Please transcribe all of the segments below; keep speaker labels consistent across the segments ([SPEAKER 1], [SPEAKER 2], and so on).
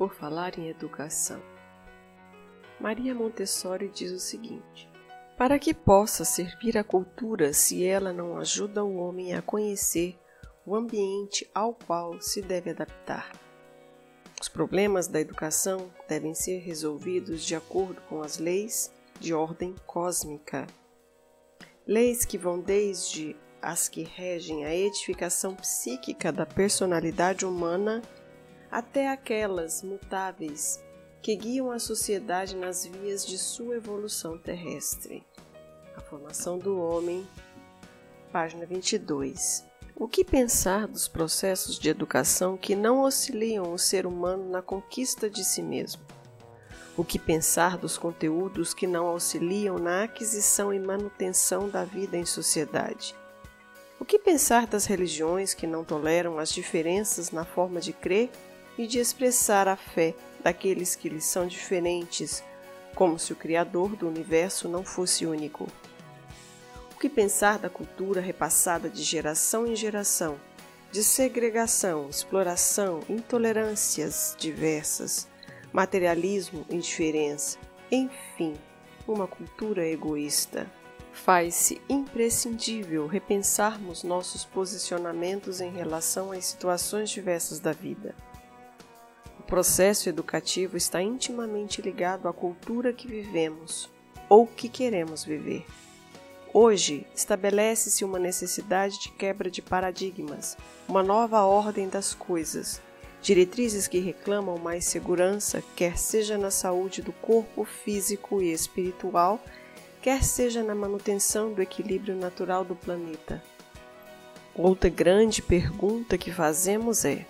[SPEAKER 1] por falar em educação. Maria Montessori diz o seguinte: Para que possa servir a cultura se ela não ajuda o homem a conhecer o ambiente ao qual se deve adaptar? Os problemas da educação devem ser resolvidos de acordo com as leis de ordem cósmica. Leis que vão desde as que regem a edificação psíquica da personalidade humana até aquelas mutáveis que guiam a sociedade nas vias de sua evolução terrestre. A formação do homem, página 22. O que pensar dos processos de educação que não auxiliam o ser humano na conquista de si mesmo? O que pensar dos conteúdos que não auxiliam na aquisição e manutenção da vida em sociedade? O que pensar das religiões que não toleram as diferenças na forma de crer e de expressar a fé daqueles que lhes são diferentes, como se o Criador do universo não fosse único? O que pensar da cultura repassada de geração em geração, de segregação, exploração, intolerâncias diversas, materialismo, indiferença, enfim, uma cultura egoísta? Faz-se imprescindível repensarmos nossos posicionamentos em relação às situações diversas da vida processo educativo está intimamente ligado à cultura que vivemos ou que queremos viver. Hoje, estabelece-se uma necessidade de quebra de paradigmas, uma nova ordem das coisas, diretrizes que reclamam mais segurança, quer seja na saúde do corpo físico e espiritual, quer seja na manutenção do equilíbrio natural do planeta. Outra grande pergunta que fazemos é: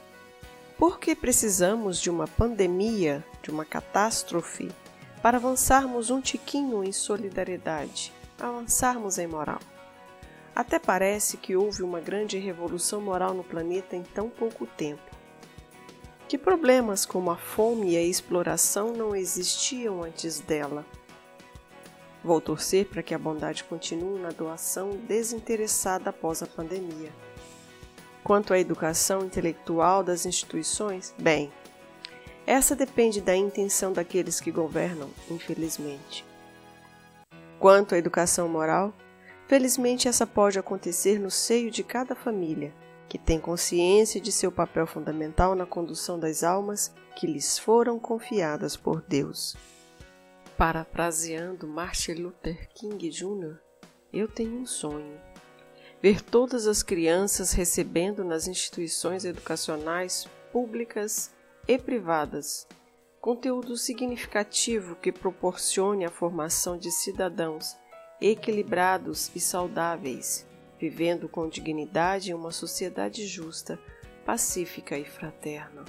[SPEAKER 1] por que precisamos de uma pandemia, de uma catástrofe, para avançarmos um tiquinho em solidariedade, avançarmos em moral? Até parece que houve uma grande revolução moral no planeta em tão pouco tempo. Que problemas como a fome e a exploração não existiam antes dela? Vou torcer para que a bondade continue na doação desinteressada após a pandemia. Quanto à educação intelectual das instituições, bem, essa depende da intenção daqueles que governam, infelizmente. Quanto à educação moral, felizmente essa pode acontecer no seio de cada família, que tem consciência de seu papel fundamental na condução das almas que lhes foram confiadas por Deus. Parafraseando Martin Luther King Jr., eu tenho um sonho ver todas as crianças recebendo nas instituições educacionais públicas e privadas conteúdo significativo que proporcione a formação de cidadãos equilibrados e saudáveis, vivendo com dignidade em uma sociedade justa, pacífica e fraterna.